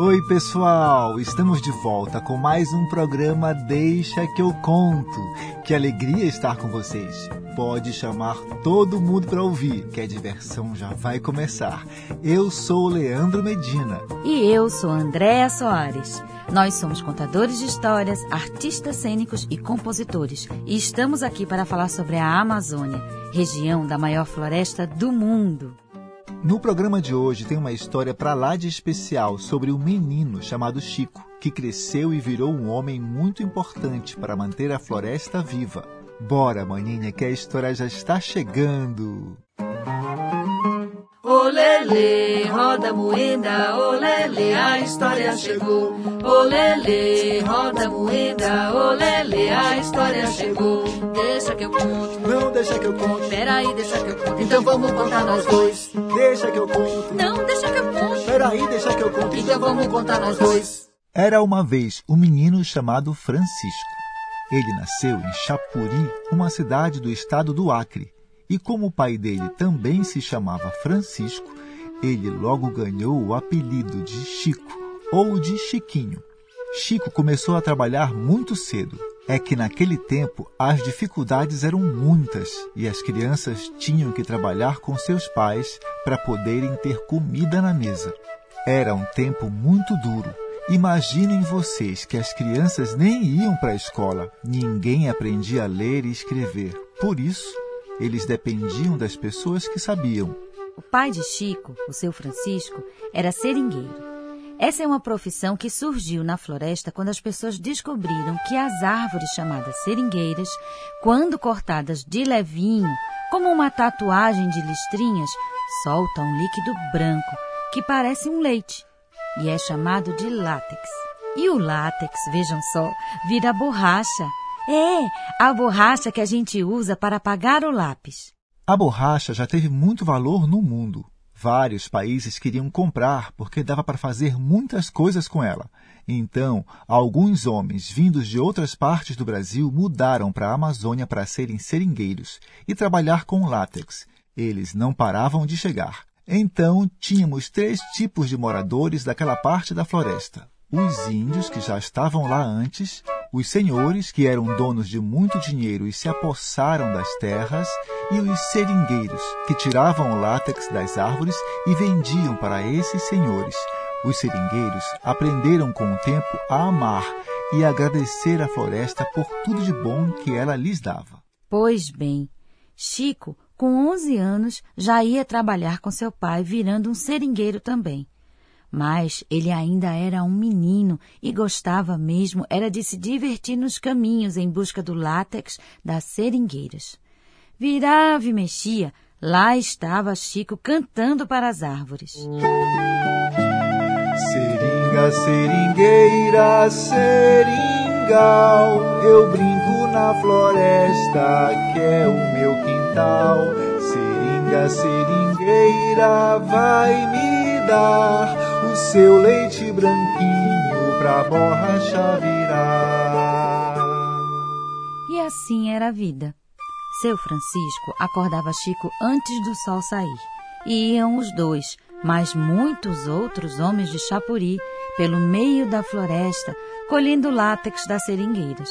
Oi, pessoal! Estamos de volta com mais um programa Deixa que eu conto. Que alegria estar com vocês. Pode chamar todo mundo para ouvir, que a diversão já vai começar. Eu sou Leandro Medina. E eu sou Andréa Soares. Nós somos contadores de histórias, artistas cênicos e compositores. E estamos aqui para falar sobre a Amazônia, região da maior floresta do mundo. No programa de hoje tem uma história para lá de especial sobre um menino chamado Chico, que cresceu e virou um homem muito importante para manter a floresta viva. Bora, maninha, que a história já está chegando! Olele, roda moeda, olele, a história chegou. Olele, roda moeda, olele, a história chegou. Deixa que eu conto. Não deixa que eu conto. Peraí, deixa que eu conto. Então vamos contar nós dois. Deixa que eu conto. Não, deixa que eu conto. Peraí, deixa que eu conto. Então vamos contar nós dois. Era uma vez um menino chamado Francisco. Ele nasceu em Chapuri, uma cidade do estado do Acre. E como o pai dele também se chamava Francisco, ele logo ganhou o apelido de Chico ou de Chiquinho. Chico começou a trabalhar muito cedo. É que naquele tempo as dificuldades eram muitas e as crianças tinham que trabalhar com seus pais para poderem ter comida na mesa. Era um tempo muito duro. Imaginem vocês que as crianças nem iam para a escola, ninguém aprendia a ler e escrever. Por isso, eles dependiam das pessoas que sabiam. O pai de Chico, o seu Francisco, era seringueiro. Essa é uma profissão que surgiu na floresta quando as pessoas descobriram que as árvores chamadas seringueiras, quando cortadas de levinho, como uma tatuagem de listrinhas, soltam um líquido branco que parece um leite e é chamado de látex. E o látex, vejam só, vira borracha. É, a borracha que a gente usa para apagar o lápis. A borracha já teve muito valor no mundo. Vários países queriam comprar porque dava para fazer muitas coisas com ela. Então, alguns homens vindos de outras partes do Brasil mudaram para a Amazônia para serem seringueiros e trabalhar com látex. Eles não paravam de chegar. Então, tínhamos três tipos de moradores daquela parte da floresta: os índios, que já estavam lá antes, os senhores, que eram donos de muito dinheiro e se apossaram das terras, e os seringueiros, que tiravam o látex das árvores e vendiam para esses senhores. Os seringueiros aprenderam com o tempo a amar e agradecer à floresta por tudo de bom que ela lhes dava. Pois bem, Chico com 11 anos, já ia trabalhar com seu pai, virando um seringueiro também. Mas ele ainda era um menino e gostava mesmo era de se divertir nos caminhos em busca do látex das seringueiras. Virava e mexia, lá estava Chico cantando para as árvores. Seringa, seringueira, seringal, eu brinco na floresta que é o meu quintal. Seringa, seringueira, vai me dar o seu leite branquinho pra borracha virar. E assim era a vida. Seu Francisco acordava Chico antes do sol sair. E iam os dois, mas muitos outros homens de Chapuri, pelo meio da floresta, colhendo látex das seringueiras.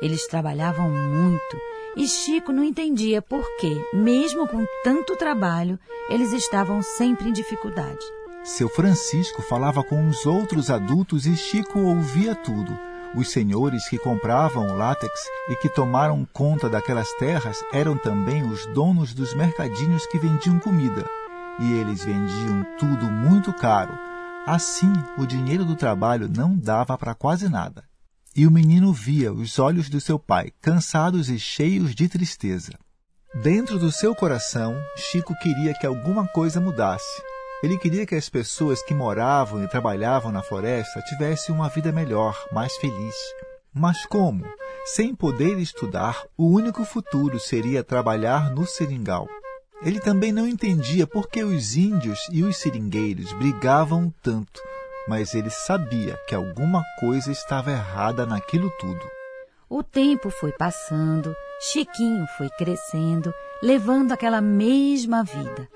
Eles trabalhavam muito e Chico não entendia por que, mesmo com tanto trabalho, eles estavam sempre em dificuldade. Seu Francisco falava com os outros adultos e Chico ouvia tudo. Os senhores que compravam o látex e que tomaram conta daquelas terras eram também os donos dos mercadinhos que vendiam comida. E eles vendiam tudo muito caro. Assim, o dinheiro do trabalho não dava para quase nada. E o menino via os olhos do seu pai, cansados e cheios de tristeza. Dentro do seu coração, Chico queria que alguma coisa mudasse. Ele queria que as pessoas que moravam e trabalhavam na floresta tivessem uma vida melhor, mais feliz. Mas como? Sem poder estudar, o único futuro seria trabalhar no seringal. Ele também não entendia por que os índios e os seringueiros brigavam tanto. mas ele sabia que alguma coisa estava errada naquilo tudo. O tempo foi passando, Chiquinho foi crescendo, levando aquela mesma vida.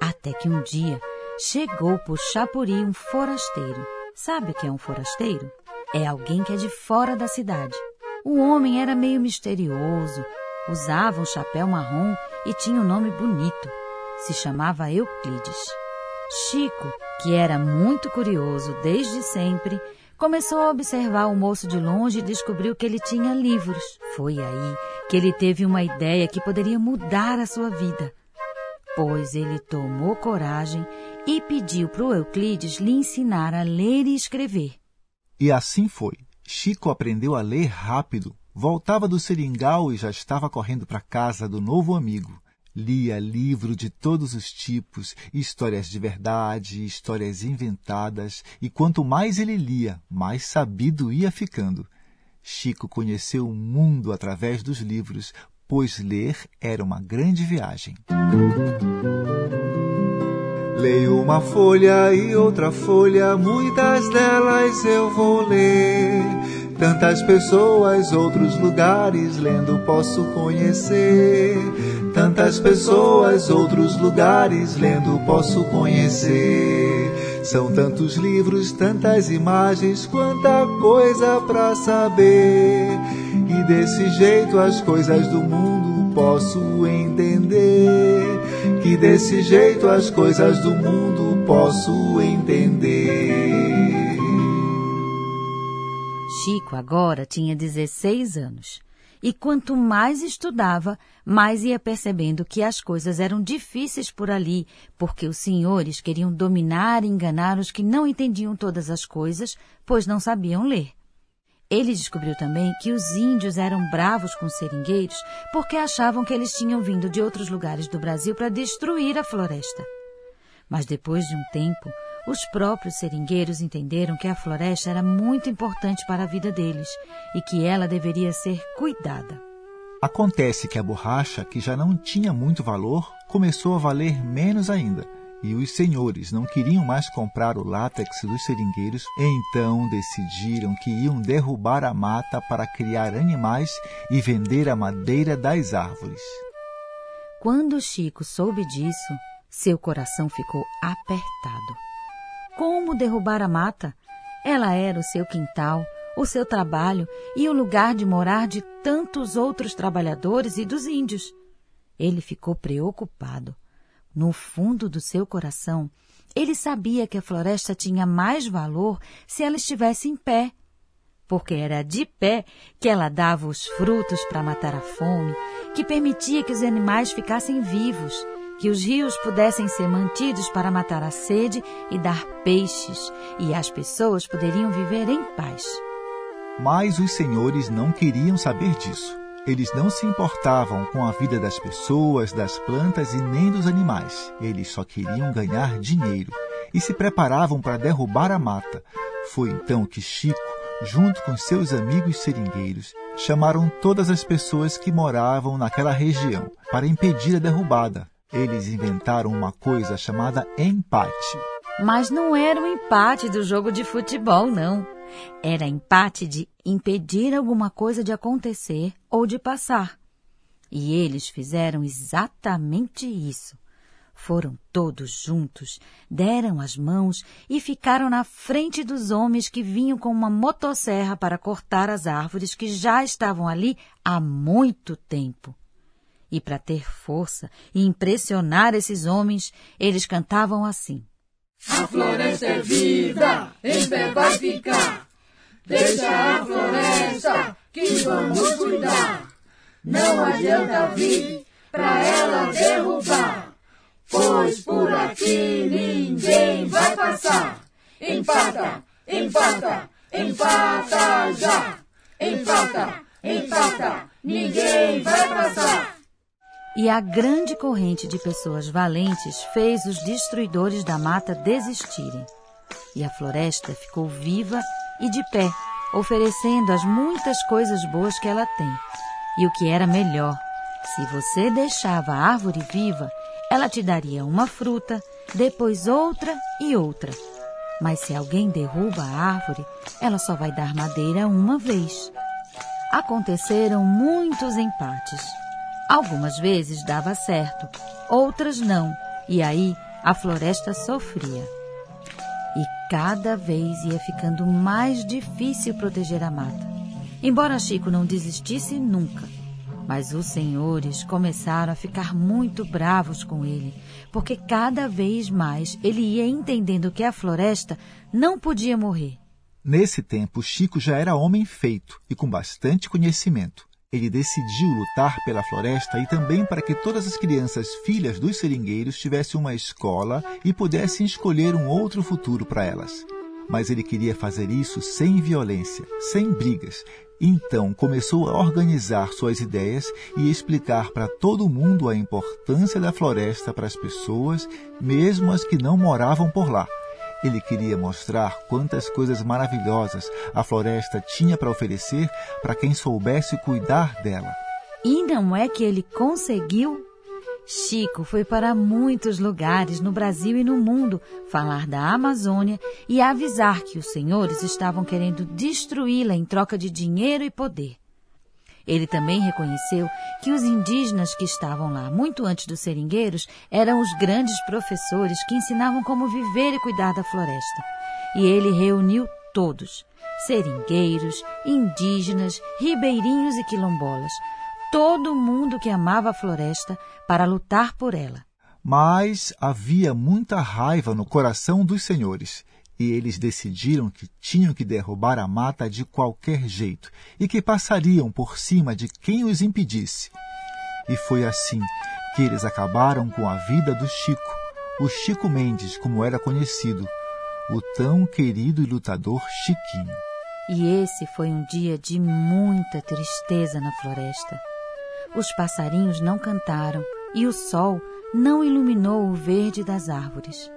Até que um dia chegou por Chapuri um forasteiro. Sabe o que é um forasteiro? É alguém que é de fora da cidade. O homem era meio misterioso, usava um chapéu marrom e tinha um nome bonito. Se chamava Euclides. Chico, que era muito curioso desde sempre, começou a observar o moço de longe e descobriu que ele tinha livros. Foi aí que ele teve uma ideia que poderia mudar a sua vida. Pois ele tomou coragem e pediu para o Euclides lhe ensinar a ler e escrever. E assim foi. Chico aprendeu a ler rápido. Voltava do seringal e já estava correndo para casa do novo amigo. Lia livro de todos os tipos, histórias de verdade, histórias inventadas, e quanto mais ele lia, mais sabido ia ficando. Chico conheceu o mundo através dos livros, pois ler era uma grande viagem. Leio uma folha e outra folha, muitas delas eu vou ler. Tantas pessoas, outros lugares, lendo posso conhecer. Tantas pessoas, outros lugares, lendo posso conhecer. São tantos livros, tantas imagens, quanta coisa pra saber. E desse jeito as coisas do mundo posso entender. Que desse jeito as coisas do mundo posso entender. Chico agora tinha 16 anos. E quanto mais estudava, mais ia percebendo que as coisas eram difíceis por ali, porque os senhores queriam dominar e enganar os que não entendiam todas as coisas, pois não sabiam ler. Ele descobriu também que os índios eram bravos com os seringueiros porque achavam que eles tinham vindo de outros lugares do Brasil para destruir a floresta. Mas depois de um tempo, os próprios seringueiros entenderam que a floresta era muito importante para a vida deles e que ela deveria ser cuidada. Acontece que a borracha, que já não tinha muito valor, começou a valer menos ainda. E os senhores não queriam mais comprar o látex dos seringueiros, então decidiram que iam derrubar a mata para criar animais e vender a madeira das árvores. Quando Chico soube disso, seu coração ficou apertado. Como derrubar a mata? Ela era o seu quintal, o seu trabalho e o lugar de morar de tantos outros trabalhadores e dos índios. Ele ficou preocupado. No fundo do seu coração, ele sabia que a floresta tinha mais valor se ela estivesse em pé, porque era de pé que ela dava os frutos para matar a fome, que permitia que os animais ficassem vivos, que os rios pudessem ser mantidos para matar a sede e dar peixes, e as pessoas poderiam viver em paz. Mas os senhores não queriam saber disso. Eles não se importavam com a vida das pessoas, das plantas e nem dos animais. Eles só queriam ganhar dinheiro e se preparavam para derrubar a mata. Foi então que Chico, junto com seus amigos seringueiros, chamaram todas as pessoas que moravam naquela região para impedir a derrubada. Eles inventaram uma coisa chamada empate. Mas não era o empate do jogo de futebol, não. Era empate de impedir alguma coisa de acontecer ou de passar. E eles fizeram exatamente isso. Foram todos juntos, deram as mãos e ficaram na frente dos homens que vinham com uma motosserra para cortar as árvores que já estavam ali há muito tempo. E para ter força e impressionar esses homens, eles cantavam assim: A floresta é viva, em pé vai ficar. Deixa a floresta que vamos cuidar. Não adianta vir pra ela derrubar, pois por aqui ninguém vai passar. Empata, empata, empata já. Empata, empata, ninguém vai passar. E a grande corrente de pessoas valentes fez os destruidores da mata desistirem. E a floresta ficou viva e de pé, oferecendo as muitas coisas boas que ela tem. E o que era melhor, se você deixava a árvore viva, ela te daria uma fruta, depois outra e outra. Mas se alguém derruba a árvore, ela só vai dar madeira uma vez. Aconteceram muitos empates. Algumas vezes dava certo, outras não, e aí a floresta sofria. E cada vez ia ficando mais difícil proteger a mata. Embora Chico não desistisse nunca, mas os senhores começaram a ficar muito bravos com ele, porque cada vez mais ele ia entendendo que a floresta não podia morrer. Nesse tempo, Chico já era homem feito e com bastante conhecimento. Ele decidiu lutar pela floresta e também para que todas as crianças filhas dos seringueiros tivessem uma escola e pudessem escolher um outro futuro para elas. Mas ele queria fazer isso sem violência, sem brigas, então começou a organizar suas ideias e explicar para todo mundo a importância da floresta para as pessoas, mesmo as que não moravam por lá. Ele queria mostrar quantas coisas maravilhosas a floresta tinha para oferecer para quem soubesse cuidar dela. E não é que ele conseguiu? Chico foi para muitos lugares no Brasil e no mundo falar da Amazônia e avisar que os senhores estavam querendo destruí-la em troca de dinheiro e poder. Ele também reconheceu que os indígenas que estavam lá muito antes dos seringueiros eram os grandes professores que ensinavam como viver e cuidar da floresta. E ele reuniu todos: seringueiros, indígenas, ribeirinhos e quilombolas todo mundo que amava a floresta para lutar por ela. Mas havia muita raiva no coração dos senhores, e eles decidiram que tinham que derrubar a mata de qualquer jeito e que passariam por cima de quem os impedisse. E foi assim que eles acabaram com a vida do Chico, o Chico Mendes, como era conhecido, o tão querido e lutador Chiquinho. E esse foi um dia de muita tristeza na floresta. Os passarinhos não cantaram e o sol não iluminou o verde das árvores.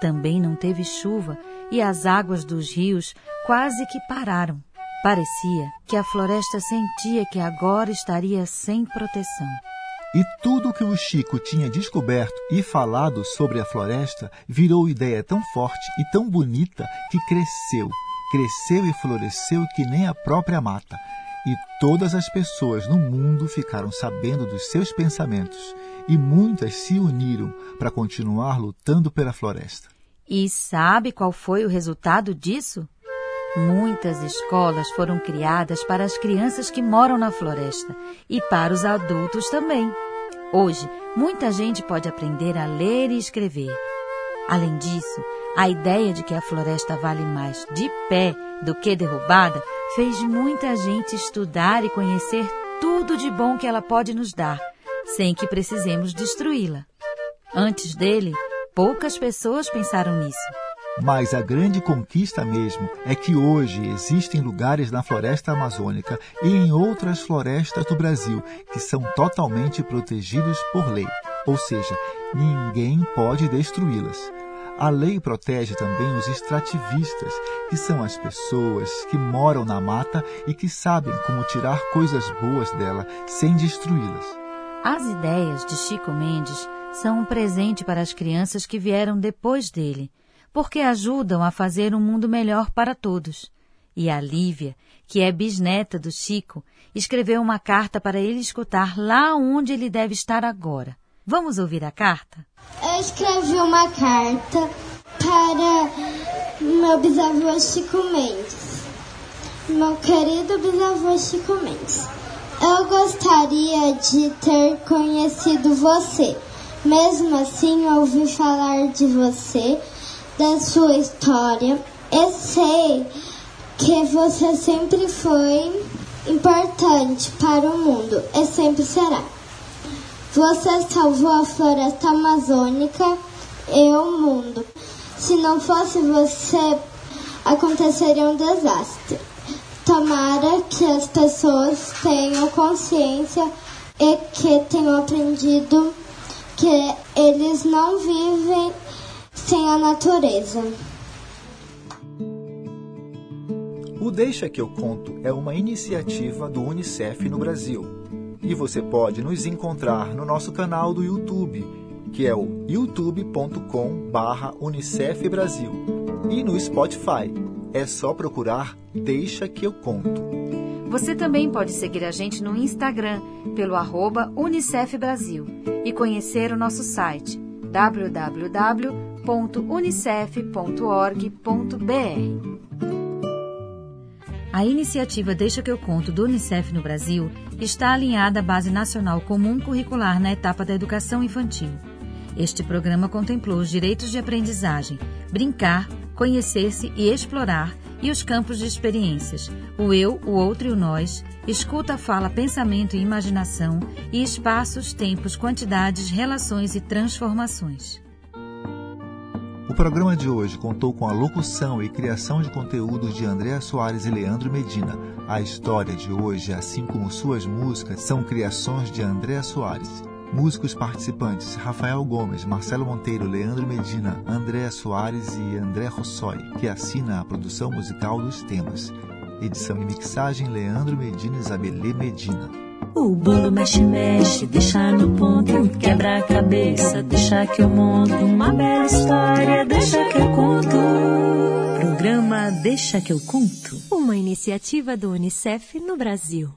Também não teve chuva e as águas dos rios quase que pararam. Parecia que a floresta sentia que agora estaria sem proteção. E tudo que o Chico tinha descoberto e falado sobre a floresta virou ideia tão forte e tão bonita que cresceu, cresceu e floresceu que nem a própria mata e todas as pessoas no mundo ficaram sabendo dos seus pensamentos, e muitas se uniram para continuar lutando pela floresta. E sabe qual foi o resultado disso? Muitas escolas foram criadas para as crianças que moram na floresta e para os adultos também. Hoje, muita gente pode aprender a ler e escrever. Além disso, a ideia de que a floresta vale mais de pé do que derrubada fez muita gente estudar e conhecer tudo de bom que ela pode nos dar, sem que precisemos destruí-la. Antes dele, poucas pessoas pensaram nisso. Mas a grande conquista mesmo é que hoje existem lugares na floresta amazônica e em outras florestas do Brasil que são totalmente protegidos por lei, ou seja, ninguém pode destruí-las. A lei protege também os extrativistas, que são as pessoas que moram na mata e que sabem como tirar coisas boas dela sem destruí-las. As ideias de Chico Mendes são um presente para as crianças que vieram depois dele, porque ajudam a fazer um mundo melhor para todos. E a Lívia, que é bisneta do Chico, escreveu uma carta para ele escutar lá onde ele deve estar agora. Vamos ouvir a carta? Eu escrevi uma carta para meu bisavô Chico Mendes. Meu querido bisavô Chico Mendes. Eu gostaria de ter conhecido você. Mesmo assim, ouvi falar de você, da sua história. Eu sei que você sempre foi importante para o mundo e sempre será. Você salvou a floresta amazônica e o mundo. Se não fosse você, aconteceria um desastre. Tomara que as pessoas tenham consciência e que tenham aprendido que eles não vivem sem a natureza. O Deixa que eu conto é uma iniciativa do UNICEF no Brasil e você pode nos encontrar no nosso canal do YouTube, que é o youtube.com/unicef Brasil. e no Spotify. É só procurar Deixa que eu conto. Você também pode seguir a gente no Instagram pelo arroba Unicef Brasil e conhecer o nosso site www.unicef.org.br. A iniciativa Deixa que eu conto do Unicef no Brasil está alinhada à Base Nacional Comum Curricular na etapa da educação infantil. Este programa contemplou os direitos de aprendizagem, brincar, conhecer-se e explorar e os campos de experiências, o eu, o outro e o nós, escuta, fala, pensamento e imaginação, e espaços, tempos, quantidades, relações e transformações. O programa de hoje contou com a locução e criação de conteúdos de Andréa Soares e Leandro Medina. A história de hoje, assim como suas músicas, são criações de Andréa Soares. Músicos participantes Rafael Gomes, Marcelo Monteiro, Leandro Medina, André Soares e André Rossoi, que assina a produção musical dos temas. Edição e mixagem Leandro Medina e Isabelê Medina. O bolo mexe, mexe, deixa no ponto, quebra a cabeça, deixa que eu monto uma bela história, deixa que eu conto. Programa Deixa que eu conto. Uma iniciativa do Unicef no Brasil.